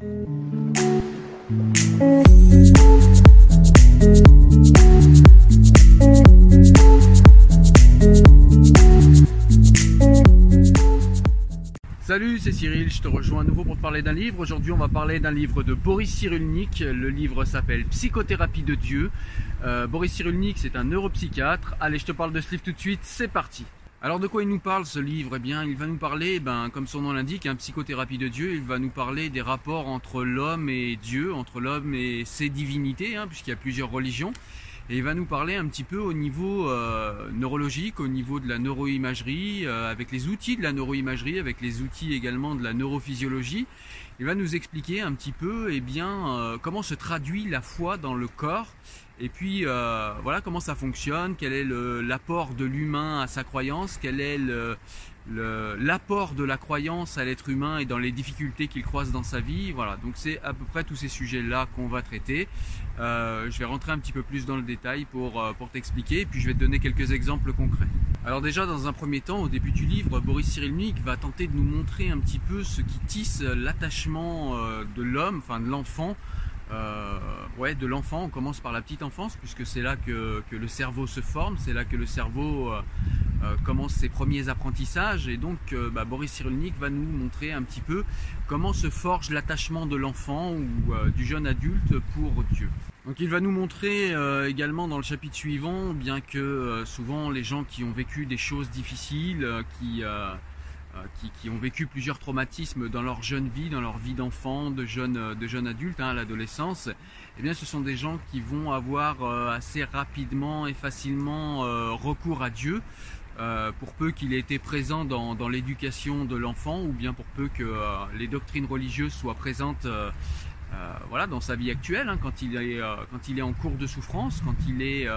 Salut, c'est Cyril, je te rejoins à nouveau pour te parler d'un livre. Aujourd'hui, on va parler d'un livre de Boris Cyrulnik. Le livre s'appelle Psychothérapie de Dieu. Euh, Boris Cyrulnik, c'est un neuropsychiatre. Allez, je te parle de ce livre tout de suite, c'est parti. Alors de quoi il nous parle ce livre? Eh bien, il va nous parler, ben, comme son nom l'indique, un psychothérapie de Dieu. Il va nous parler des rapports entre l'homme et Dieu, entre l'homme et ses divinités, hein, puisqu'il y a plusieurs religions. Et il va nous parler un petit peu au niveau euh, neurologique, au niveau de la neuroimagerie, euh, avec les outils de la neuroimagerie, avec les outils également de la neurophysiologie. Il va nous expliquer un petit peu eh bien, euh, comment se traduit la foi dans le corps et puis voilà comment ça fonctionne, quel est l'apport de l'humain à sa croyance, quel est l'apport de la croyance à l'être humain et dans les difficultés qu'il croise dans sa vie. Voilà, donc c'est à peu près tous ces sujets-là qu'on va traiter. Euh, je vais rentrer un petit peu plus dans le détail pour, euh, pour t'expliquer, et puis je vais te donner quelques exemples concrets. Alors déjà, dans un premier temps, au début du livre, Boris Cyrulnik va tenter de nous montrer un petit peu ce qui tisse l'attachement euh, de l'homme, enfin de l'enfant, ouais, de l'enfant, on commence par la petite enfance, puisque c'est là que, le cerveau se forme, c'est là que le cerveau euh, commence ses premiers apprentissages et donc euh, bah, Boris Cyrulnik va nous montrer un petit peu comment se forge l'attachement de l'enfant ou euh, du jeune adulte pour Dieu. Donc il va nous montrer également dans le chapitre suivant, bien que souvent les gens qui ont vécu des choses difficiles, qui, qui, ont vécu plusieurs traumatismes dans leur jeune vie, dans leur vie d'enfant, de jeune, de jeune adulte, hein, à l'adolescence, eh bien ce sont des gens qui vont avoir assez rapidement et facilement recours à Dieu. Euh, pour peu qu'il ait été présent dans, l'éducation de l'enfant ou bien pour peu que euh, les doctrines religieuses soient présentes euh, voilà, dans sa vie actuelle, hein, quand, il est, quand il est en cours de souffrance, quand il est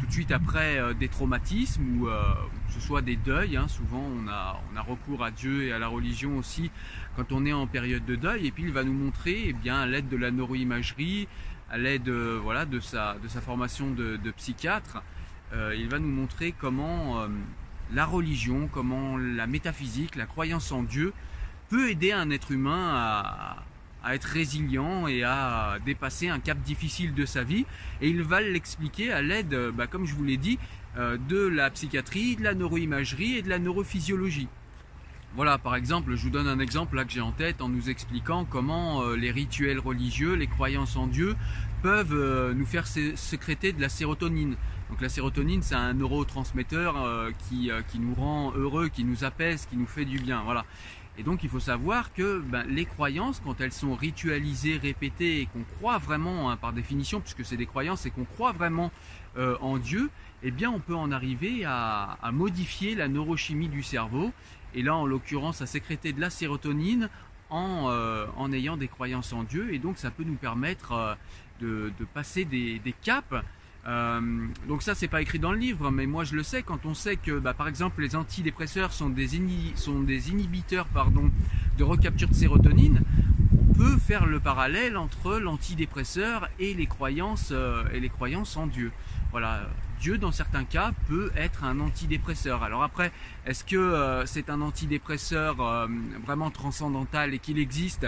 tout de suite après des traumatismes ou que ce soit des deuils. Hein, souvent on a, on a recours à Dieu et à la religion aussi quand on est en période de deuil et puis il va nous montrer eh bien, à l'aide de la neuroimagerie, à l'aide voilà, de, sa, de sa formation de, de psychiatre, il va nous montrer comment la religion, comment la métaphysique, la croyance en Dieu peut aider un être humain à, être résilient et à dépasser un cap difficile de sa vie. Et il va l'expliquer à l'aide, bah, comme je vous l'ai dit, euh, de la psychiatrie, de la neuroimagerie et de la neurophysiologie. Voilà, par exemple, je vous donne un exemple là que j'ai en tête en nous expliquant comment euh, les rituels religieux, les croyances en Dieu peuvent euh, nous faire sécréter de la sérotonine. Donc la sérotonine, c'est un neurotransmetteur euh, qui, qui, nous rend heureux, qui nous apaise, qui nous fait du bien. Voilà. Et donc il faut savoir que ben, les croyances, quand elles sont ritualisées, répétées et qu'on croit vraiment, hein, par définition, puisque c'est des croyances et qu'on croit vraiment en Dieu, eh bien on peut en arriver à, modifier la neurochimie du cerveau et là en l'occurrence à sécréter de la sérotonine en, euh, ayant des croyances en Dieu et donc ça peut nous permettre euh, de, passer des caps. Euh, donc ça c'est pas écrit dans le livre mais moi je le sais quand on sait que bah, par exemple les antidépresseurs sont des, inhibiteurs pardon, de recapture de sérotonine. On peut faire le parallèle entre l'antidépresseur et les croyances et les croyances en Dieu. Voilà. Dieu, dans certains cas, peut être un antidépresseur. Alors après, est-ce que euh, c'est un antidépresseur euh, vraiment transcendantal et qu'il existe,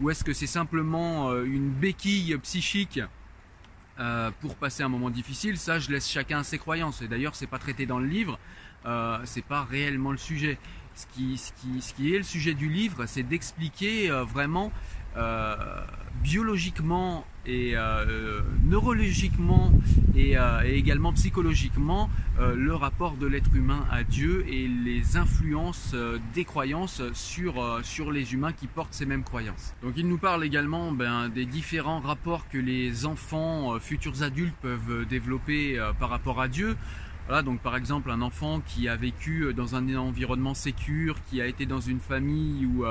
ou est-ce que c'est simplement euh, une béquille psychique pour passer un moment difficile Ça, je laisse chacun ses croyances. Et d'ailleurs, c'est pas traité dans le livre. c'est pas réellement le sujet. Ce qui, est le sujet du livre, c'est d'expliquer vraiment biologiquement et euh, neurologiquement et, euh, également psychologiquement euh, le rapport de l'être humain à Dieu et les influences des croyances sur, sur les humains qui portent ces mêmes croyances. Donc il nous parle également ben, des différents rapports que les enfants, futurs adultes peuvent développer par rapport à Dieu. Voilà, donc par exemple un enfant qui a vécu dans un environnement sécure, qui a été dans une famille où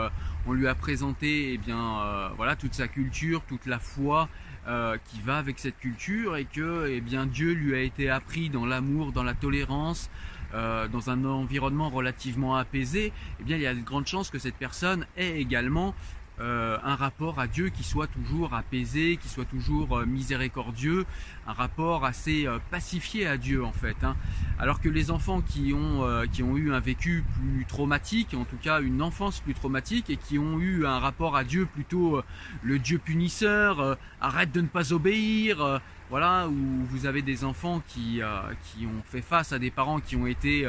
on lui a présenté eh bien, voilà, toute sa culture, toute la foi, euh, qui va avec cette culture et que eh bien, Dieu lui a été appris dans l'amour, dans la tolérance, euh, dans un environnement relativement apaisé, eh bien, il y a de grandes chances que cette personne ait également euh, un rapport à Dieu qui soit toujours apaisé, qui soit toujours euh, miséricordieux, un rapport assez euh, pacifié à Dieu en fait. Hein. Alors que les enfants qui ont, qui ont eu un vécu plus traumatique, en tout cas une enfance plus traumatique, et qui ont eu un rapport à Dieu plutôt le Dieu punisseur, arrête de ne pas obéir, voilà, où vous avez des enfants qui, qui ont fait face à des parents qui ont été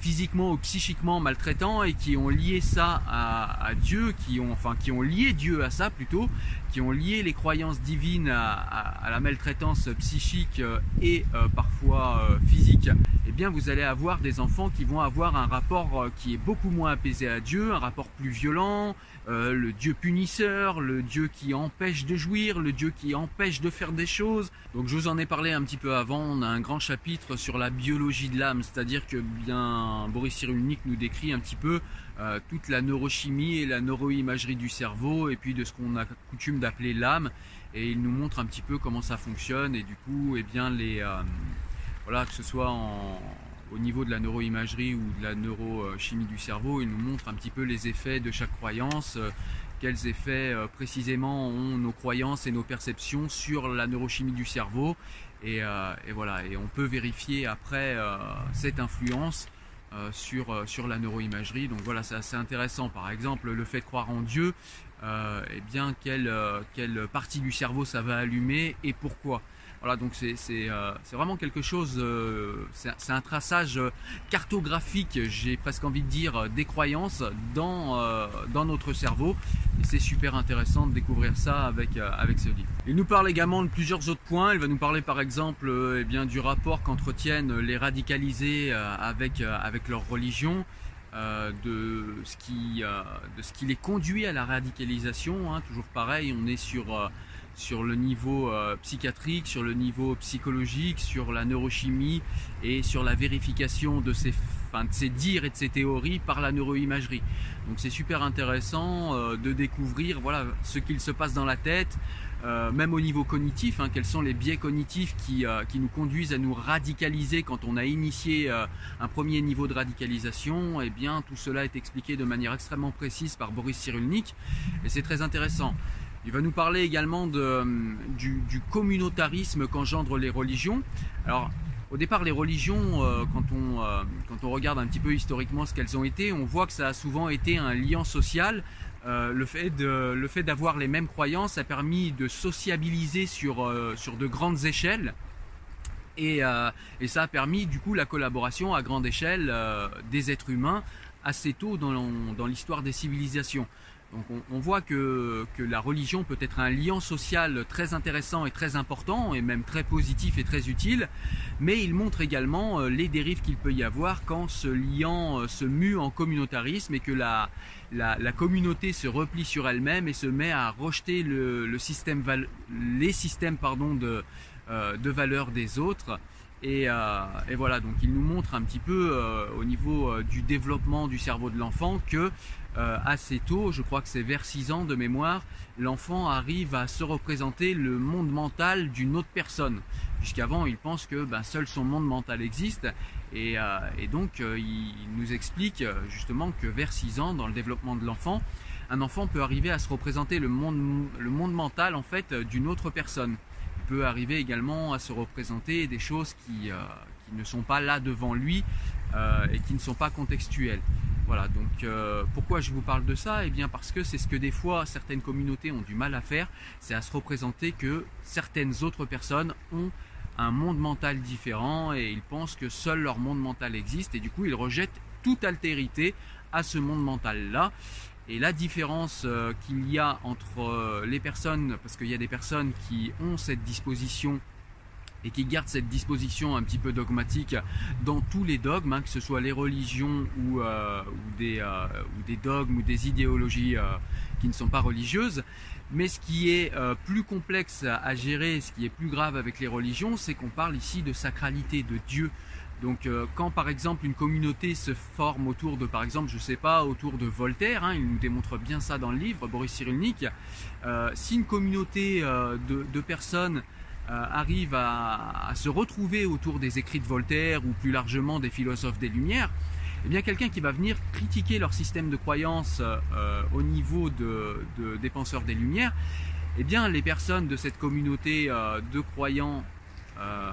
physiquement ou psychiquement maltraitants et qui ont lié ça à, Dieu, qui ont, enfin, qui ont lié Dieu à ça plutôt, qui ont lié les croyances divines à, la maltraitance psychique euh, et euh, parfois euh, physique, eh bien vous allez avoir des enfants qui vont avoir un rapport qui est beaucoup moins apaisé à Dieu, un rapport plus violent, le Dieu punisseur, le Dieu qui empêche de jouir, le Dieu qui empêche de faire des choses. Donc je vous en ai parlé un petit peu avant, on a un grand chapitre sur la biologie de l'âme, c'est-à-dire que bien Boris Cyrulnik nous décrit un petit peu toute la neurochimie et la neuroimagerie du cerveau et puis de ce qu'on a coutume d'appeler l'âme. Et il nous montre un petit peu comment ça fonctionne. Et du coup eh bien les euh, voilà que ce soit au niveau de la neuroimagerie ou de la neurochimie du cerveau il nous montre un petit peu les effets de chaque croyance euh, quels effets euh, précisément ont nos croyances et nos perceptions sur la neurochimie du cerveau. Et, et voilà. Et on peut vérifier après cette influence sur, sur la neuroimagerie. Donc voilà, c'est assez intéressant. Par exemple, le fait de croire en Dieu, euh, eh bien euh, quelle, partie du cerveau ça va allumer et pourquoi? Donc c'est euh, vraiment quelque chose, c'est un traçage cartographique, j'ai presque envie de dire, des croyances dans, notre cerveau. Et c'est super intéressant de découvrir ça avec, ce livre. Il nous parle également de plusieurs autres points. Il va nous parler par exemple eh du rapport qu'entretiennent les radicalisés avec, leur religion. Euh, de, ce qui, euh, les conduit à la radicalisation. Hein. toujours pareil, on est sur, euh, sur le niveau psychiatrique, sur le niveau psychologique, sur la neurochimie et sur la vérification de ces, de ces dires et de ces théories par la neuroimagerie. Donc c'est super intéressant de découvrir voilà, ce qu'il se passe dans la tête, euh, même au niveau cognitif, hein, quels sont les biais cognitifs euh, qui, nous conduisent à nous radicaliser quand on a initié euh, un premier niveau de radicalisation, eh bien tout cela est expliqué de manière extrêmement précise par Boris Cyrulnik et c'est très intéressant. Il va nous parler également du, communautarisme qu'engendrent les religions. Alors, au départ, les religions, quand, on, quand on regarde un petit peu historiquement ce qu'elles ont été, on voit que ça a souvent été un lien social euh, le fait le d'avoir les mêmes croyances a permis de sociabiliser sur, euh, sur de grandes échelles et, euh, et, ça a permis du coup la collaboration à grande échelle des êtres humains assez tôt dans, dans l'histoire des civilisations. Donc on, voit que, la religion peut être un lien social très intéressant et très important, et même très positif et très utile, mais il montre également les dérives qu'il peut y avoir quand ce lien se mue en communautarisme et que la, communauté se replie sur elle-même et se met à rejeter les systèmes de, euh, de valeurs des autres. Euh, et, voilà, donc il nous montre un petit peu euh, au niveau du développement du cerveau de l'enfant que assez tôt, je crois que c'est vers 6 ans de mémoire, l'enfant arrive à se représenter le monde mental d'une autre personne. Puisqu'avant, il pense que ben, seul son monde mental existe euh, et, donc, euh, il nous explique euh, justement que vers 6 ans, dans le développement de l'enfant, un enfant peut arriver à se représenter le monde, le monde mental en fait d'une autre personne. Il peut arriver également à se représenter des choses qui ne sont pas là devant lui et qui ne sont pas contextuelles. Voilà, donc pourquoi je vous parle de ça? Eh bien parce que c'est ce que des fois certaines communautés ont du mal à faire, c'est à se représenter que certaines autres personnes ont un monde mental différent et ils pensent que seul leur monde mental existe et du coup ils rejettent toute altérité à ce monde mental là. Et la différence euh, qu'il y a entre euh, les personnes, parce qu'il y a des personnes qui ont cette disposition et qui gardent cette disposition un petit peu dogmatique dans tous les dogmes, hein, que ce soit les religions ou, euh, ou, des, dogmes ou des idéologies qui ne sont pas religieuses. Mais ce qui est euh, plus complexe à, gérer, ce qui est plus grave avec les religions, c'est qu'on parle ici de sacralité, de Dieu. Donc euh, quand par exemple une communauté se forme autour de, par exemple, je sais pas, autour de Voltaire, hein, il nous démontre bien ça dans le livre, Boris Cyrulnik, euh, si une communauté de, personnes arrive à, se retrouver autour des écrits de Voltaire ou plus largement des philosophes des Lumières, eh bien quelqu'un qui va venir critiquer leur système de croyance euh, au niveau de, des penseurs des Lumières, eh bien les personnes de cette communauté euh, de croyants euh,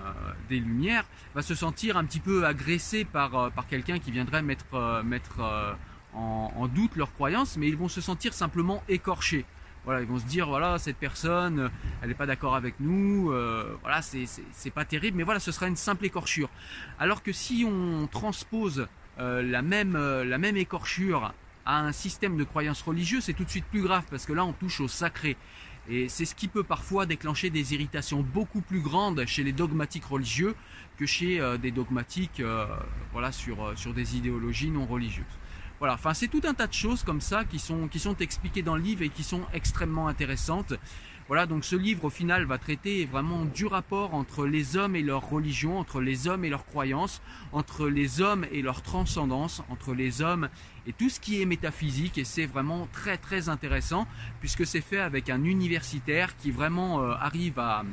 des Lumières va se sentir un petit peu agressé par, par quelqu'un qui viendrait mettre, mettre en, en, doute leurs croyances, mais ils vont se sentir simplement écorchés. Voilà, ils vont se dire voilà cette personne, elle n'est pas d'accord avec nous, euh, voilà c'est pas terrible, mais voilà ce sera une simple écorchure. Alors que si on transpose euh, la même euh, la même écorchure à un système de croyance religieuse, c'est tout de suite plus grave parce que là on touche au sacré. Et c'est ce qui peut parfois déclencher des irritations beaucoup plus grandes chez les dogmatiques religieux que chez des dogmatiques voilà, sur, sur des idéologies non religieuses. Voilà, enfin c'est tout un tas de choses comme ça qui sont, qui sont expliquées dans le livre et qui sont extrêmement intéressantes. Voilà, donc ce livre au final va traiter vraiment du rapport entre les hommes et leur religion, entre les hommes et leurs croyances, entre les hommes et leur transcendance, entre les hommes et tout ce qui est métaphysique et c'est vraiment très très intéressant puisque c'est fait avec un universitaire qui vraiment euh, arrive à,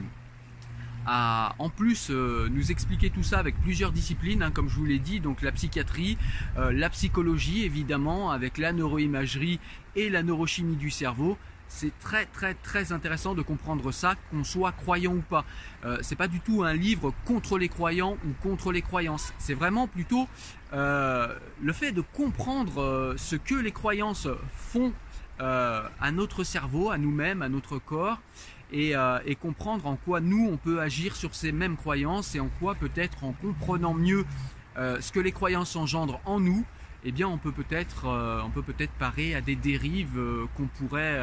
en plus euh, nous expliquer tout ça avec plusieurs disciplines, hein, comme je vous l'ai dit, donc la psychiatrie, euh, la psychologie évidemment, avec la neuroimagerie et la neurochimie du cerveau. C'est très très très intéressant de comprendre ça, qu'on soit croyant ou pas. Euh, c'est pas du tout un livre contre les croyants ou contre les croyances. C'est vraiment plutôt le fait de comprendre ce que les croyances font à notre cerveau, à nous-mêmes, à notre corps, euh, et, comprendre en quoi nous on peut agir sur ces mêmes croyances et en quoi peut-être en comprenant mieux euh, ce que les croyances engendrent en nous, eh bien on peut peut-être euh, peut peut-être parer à des dérives qu'on pourrait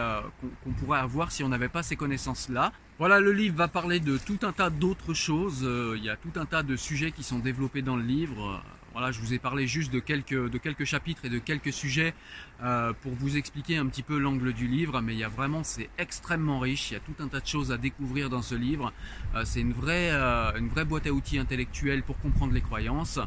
pourrait avoir si on n'avait pas ces connaissances là. Voilà, le livre va parler de tout un tas d'autres choses. il y a tout un tas de sujets qui sont développés dans le livre. Voilà, je vous ai parlé juste de quelques, chapitres et de quelques sujets euh, pour vous expliquer un petit peu l'angle du livre, mais il y a vraiment, c'est extrêmement riche, il y a tout un tas de choses à découvrir dans ce livre. Euh, c'est une vraie, euh, une vraie boîte à outils intellectuelle pour comprendre les croyances.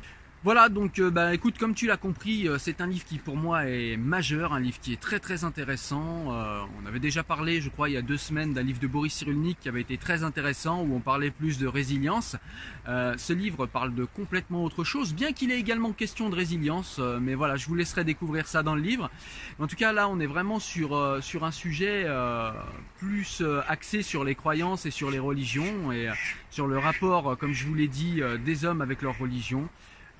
Voilà, donc euh, bah, écoute, comme tu l'as compris, euh, c'est un livre qui pour moi est majeur, un livre qui est très très intéressant. Euh, on avait déjà parlé, je crois, il y a deux semaines d'un livre de Boris Cyrulnik qui avait été très intéressant, où on parlait plus de résilience. ce livre parle de complètement autre chose, bien qu'il ait également question de résilience, mais voilà, je vous laisserai découvrir ça dans le livre. En tout cas, là, on est vraiment sur, sur un sujet plus axé sur les croyances et sur les religions, et sur le rapport, comme je vous l'ai dit, des hommes avec leur religion.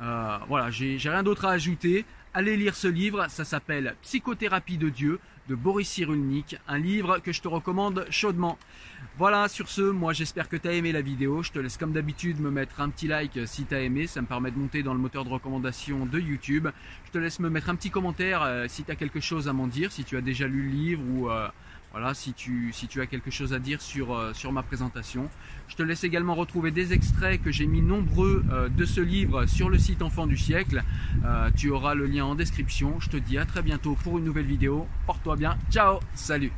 Euh, voilà, j'ai rien d'autre à ajouter. Allez lire ce livre, ça s'appelle Psychothérapie de Dieu de Boris Cyrulnik, un livre que je te recommande chaudement. Voilà, sur ce, moi j'espère que tu as aimé la vidéo. Je te laisse comme d'habitude me mettre un petit like si tu as aimé, ça me permet de monter dans le moteur de recommandation de YouTube. Je te laisse me mettre un petit commentaire euh, si tu as quelque chose à m'en dire, si tu as déjà lu le livre ou... Euh, voilà, si tu, as quelque chose à dire sur, euh, sur ma présentation. Je te laisse également retrouver des extraits que j'ai mis nombreux euh, de ce livre sur le site Enfant du siècle. Euh, tu auras le lien en description. Je te dis à très bientôt pour une nouvelle vidéo. Porte-toi bien. Ciao. Salut.